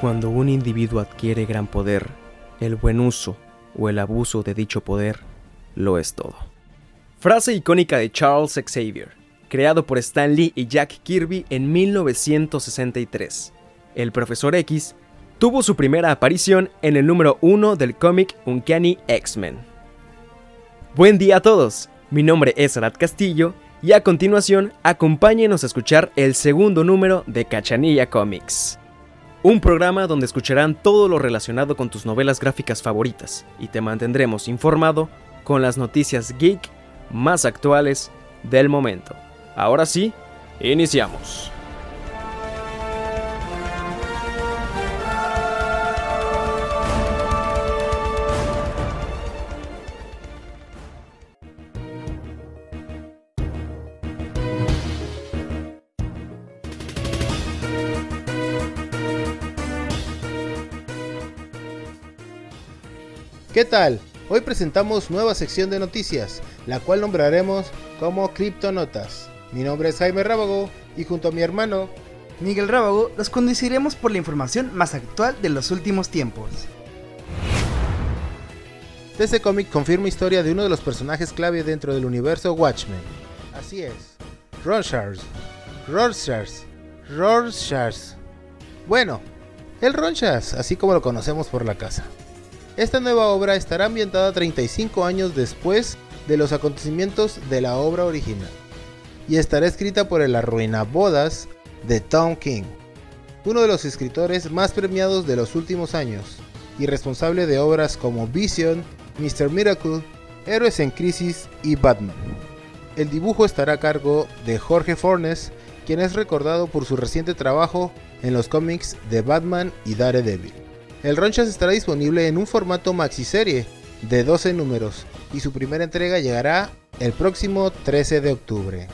Cuando un individuo adquiere gran poder, el buen uso o el abuso de dicho poder lo es todo. Frase icónica de Charles Xavier, creado por Stan Lee y Jack Kirby en 1963. El profesor X tuvo su primera aparición en el número 1 del cómic Uncanny X-Men. Buen día a todos, mi nombre es Arad Castillo y a continuación acompáñenos a escuchar el segundo número de Cachanilla Comics. Un programa donde escucharán todo lo relacionado con tus novelas gráficas favoritas y te mantendremos informado con las noticias geek más actuales del momento. Ahora sí, iniciamos. ¿Qué tal? Hoy presentamos nueva sección de noticias, la cual nombraremos como Criptonotas. Mi nombre es Jaime Rábago y junto a mi hermano Miguel Rábago los conduciremos por la información más actual de los últimos tiempos. Este cómic confirma historia de uno de los personajes clave dentro del universo Watchmen. Así es, Rorschach. Rorschach. Rorschach. Bueno, el Rorschach, así como lo conocemos por la casa. Esta nueva obra estará ambientada 35 años después de los acontecimientos de la obra original y estará escrita por el arruinabodas de Tom King, uno de los escritores más premiados de los últimos años y responsable de obras como Vision, Mr. Miracle, Héroes en Crisis y Batman. El dibujo estará a cargo de Jorge Fornes, quien es recordado por su reciente trabajo en los cómics de Batman y Daredevil. El Ronchas estará disponible en un formato maxiserie de 12 números y su primera entrega llegará el próximo 13 de octubre.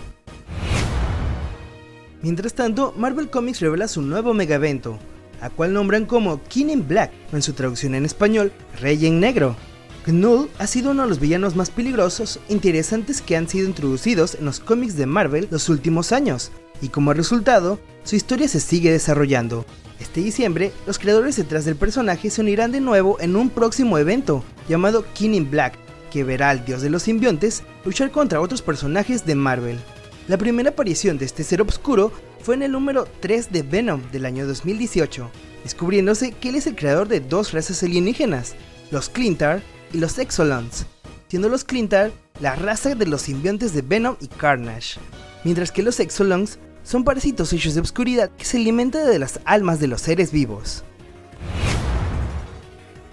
Mientras tanto, Marvel Comics revela su nuevo mega evento, a cual nombran como King in Black, o en su traducción en español, Rey en Negro. Knull ha sido uno de los villanos más peligrosos e interesantes que han sido introducidos en los cómics de Marvel los últimos años, y como resultado, su historia se sigue desarrollando, este diciembre, los creadores detrás del personaje se unirán de nuevo en un próximo evento llamado King in Black, que verá al dios de los simbiontes luchar contra otros personajes de Marvel. La primera aparición de este ser oscuro fue en el número 3 de Venom del año 2018, descubriéndose que él es el creador de dos razas alienígenas, los Clintar y los Exolons, siendo los Clintar la raza de los simbiontes de Venom y Carnage, mientras que los Exolons son parásitos hechos de obscuridad que se alimentan de las almas de los seres vivos.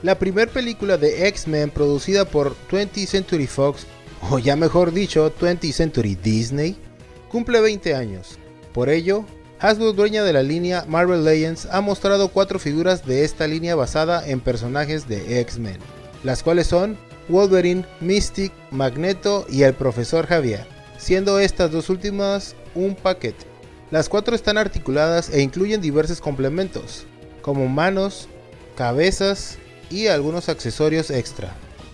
La primera película de X-Men producida por 20th Century Fox, o ya mejor dicho 20th Century Disney, cumple 20 años. Por ello, Hasbro, dueña de la línea Marvel Legends, ha mostrado cuatro figuras de esta línea basada en personajes de X-Men, las cuales son Wolverine, Mystic, Magneto y el Profesor Javier, siendo estas dos últimas un paquete. Las cuatro están articuladas e incluyen diversos complementos, como manos, cabezas y algunos accesorios extra.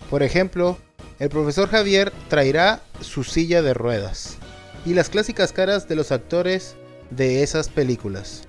Por ejemplo, el profesor Javier traerá su silla de ruedas y las clásicas caras de los actores de esas películas.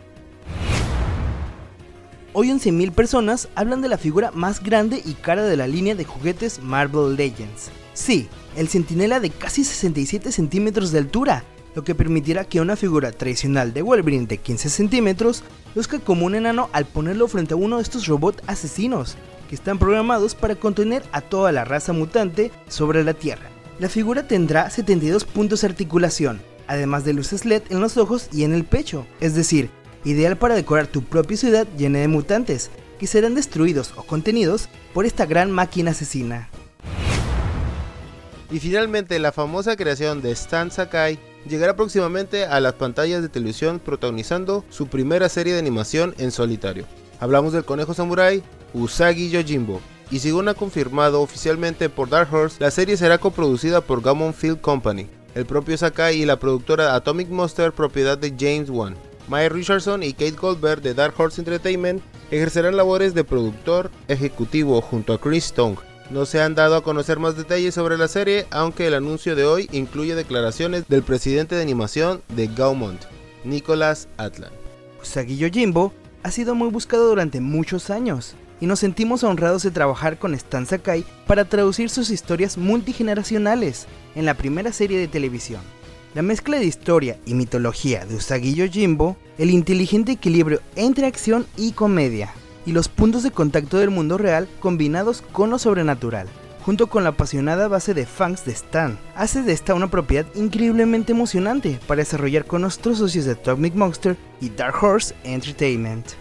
Hoy 11.000 personas hablan de la figura más grande y cara de la línea de juguetes Marvel Legends. Sí, el centinela de casi 67 centímetros de altura, lo que permitirá que una figura tradicional de Wolverine de 15 centímetros luzca como un enano al ponerlo frente a uno de estos robots asesinos, que están programados para contener a toda la raza mutante sobre la Tierra. La figura tendrá 72 puntos de articulación, además de luces LED en los ojos y en el pecho, es decir, ideal para decorar tu propia ciudad llena de mutantes, que serán destruidos o contenidos por esta gran máquina asesina. Y finalmente la famosa creación de Stan Sakai llegará próximamente a las pantallas de televisión protagonizando su primera serie de animación en solitario. Hablamos del conejo samurai Usagi Yojimbo. Y según ha confirmado oficialmente por Dark Horse, la serie será coproducida por Gammon Field Company, el propio Sakai y la productora Atomic Monster propiedad de James Wan. Mike Richardson y Kate Goldberg de Dark Horse Entertainment ejercerán labores de productor ejecutivo junto a Chris Tong, no se han dado a conocer más detalles sobre la serie, aunque el anuncio de hoy incluye declaraciones del presidente de animación de Gaumont, Nicholas Atlan. Usagi Yojimbo ha sido muy buscado durante muchos años, y nos sentimos honrados de trabajar con Stan Sakai para traducir sus historias multigeneracionales en la primera serie de televisión. La mezcla de historia y mitología de Usagi Yojimbo, el inteligente equilibrio entre acción y comedia, y los puntos de contacto del mundo real combinados con lo sobrenatural, junto con la apasionada base de fans de Stan, hace de esta una propiedad increíblemente emocionante para desarrollar con nuestros socios de Atomic Monster y Dark Horse Entertainment.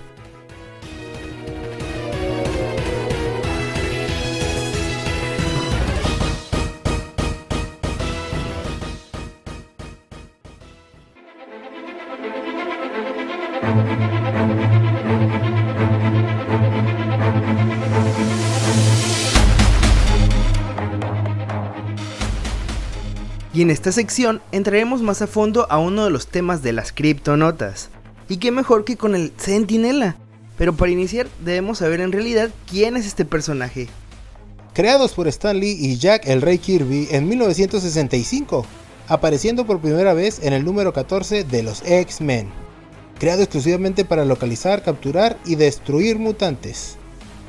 Y en esta sección entraremos más a fondo a uno de los temas de las criptonotas. Y qué mejor que con el Centinela. Pero para iniciar debemos saber en realidad quién es este personaje. Creados por Stan Lee y Jack el Rey Kirby en 1965, apareciendo por primera vez en el número 14 de los X-Men. Creado exclusivamente para localizar, capturar y destruir mutantes.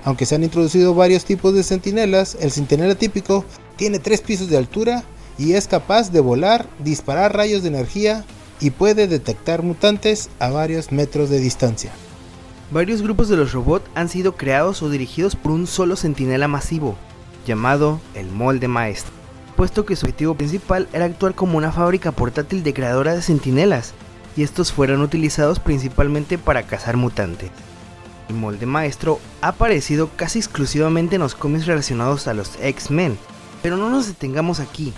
Aunque se han introducido varios tipos de centinelas, el centinela típico tiene tres pisos de altura y es capaz de volar, disparar rayos de energía y puede detectar mutantes a varios metros de distancia. Varios grupos de los robots han sido creados o dirigidos por un solo centinela masivo, llamado el molde maestro, puesto que su objetivo principal era actuar como una fábrica portátil de creadora de centinelas, y estos fueron utilizados principalmente para cazar mutantes. El molde maestro ha aparecido casi exclusivamente en los cómics relacionados a los X-Men, pero no nos detengamos aquí,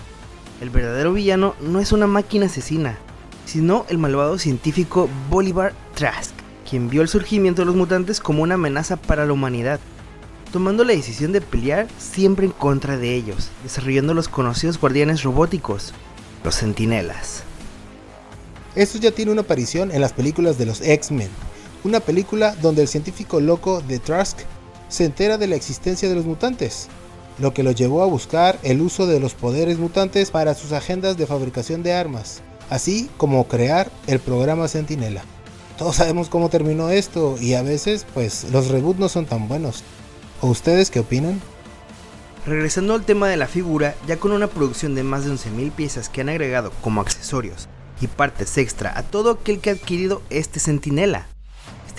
el verdadero villano no es una máquina asesina, sino el malvado científico Bolivar Trask, quien vio el surgimiento de los mutantes como una amenaza para la humanidad, tomando la decisión de pelear siempre en contra de ellos, desarrollando los conocidos guardianes robóticos, los Centinelas. Esto ya tiene una aparición en las películas de los X-Men, una película donde el científico loco de Trask se entera de la existencia de los mutantes, lo que lo llevó a buscar el uso de los poderes mutantes para sus agendas de fabricación de armas, así como crear el programa Sentinela. Todos sabemos cómo terminó esto y a veces pues los reboots no son tan buenos. ¿O ustedes qué opinan? Regresando al tema de la figura, ya con una producción de más de 11.000 piezas que han agregado como accesorios y partes extra a todo aquel que ha adquirido este Sentinela,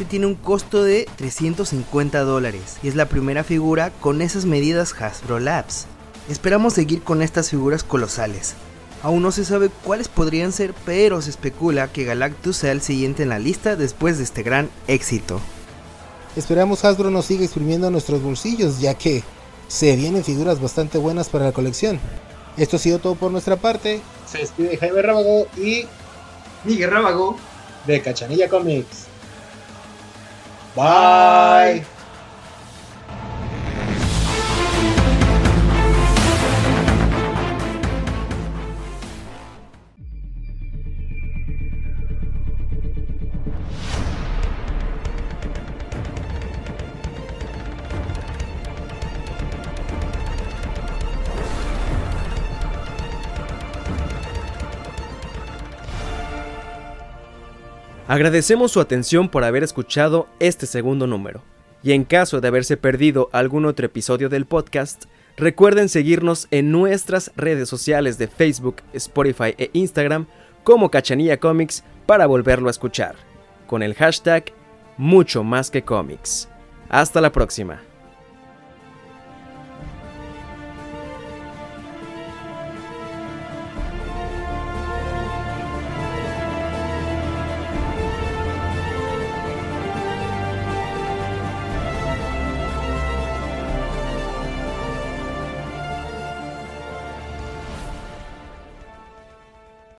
este tiene un costo de 350 dólares y es la primera figura con esas medidas Hasbro Labs. Esperamos seguir con estas figuras colosales. Aún no se sabe cuáles podrían ser, pero se especula que Galactus sea el siguiente en la lista después de este gran éxito. Esperamos Hasbro nos siga exprimiendo nuestros bolsillos, ya que se vienen figuras bastante buenas para la colección. Esto ha sido todo por nuestra parte. Se despide Jaime Rábago y Miguel Rábago de Cachanilla Comics. Bye. Bye. Agradecemos su atención por haber escuchado este segundo número. Y en caso de haberse perdido algún otro episodio del podcast, recuerden seguirnos en nuestras redes sociales de Facebook, Spotify e Instagram como Cachanilla Comics para volverlo a escuchar, con el hashtag mucho más que. Hasta la próxima.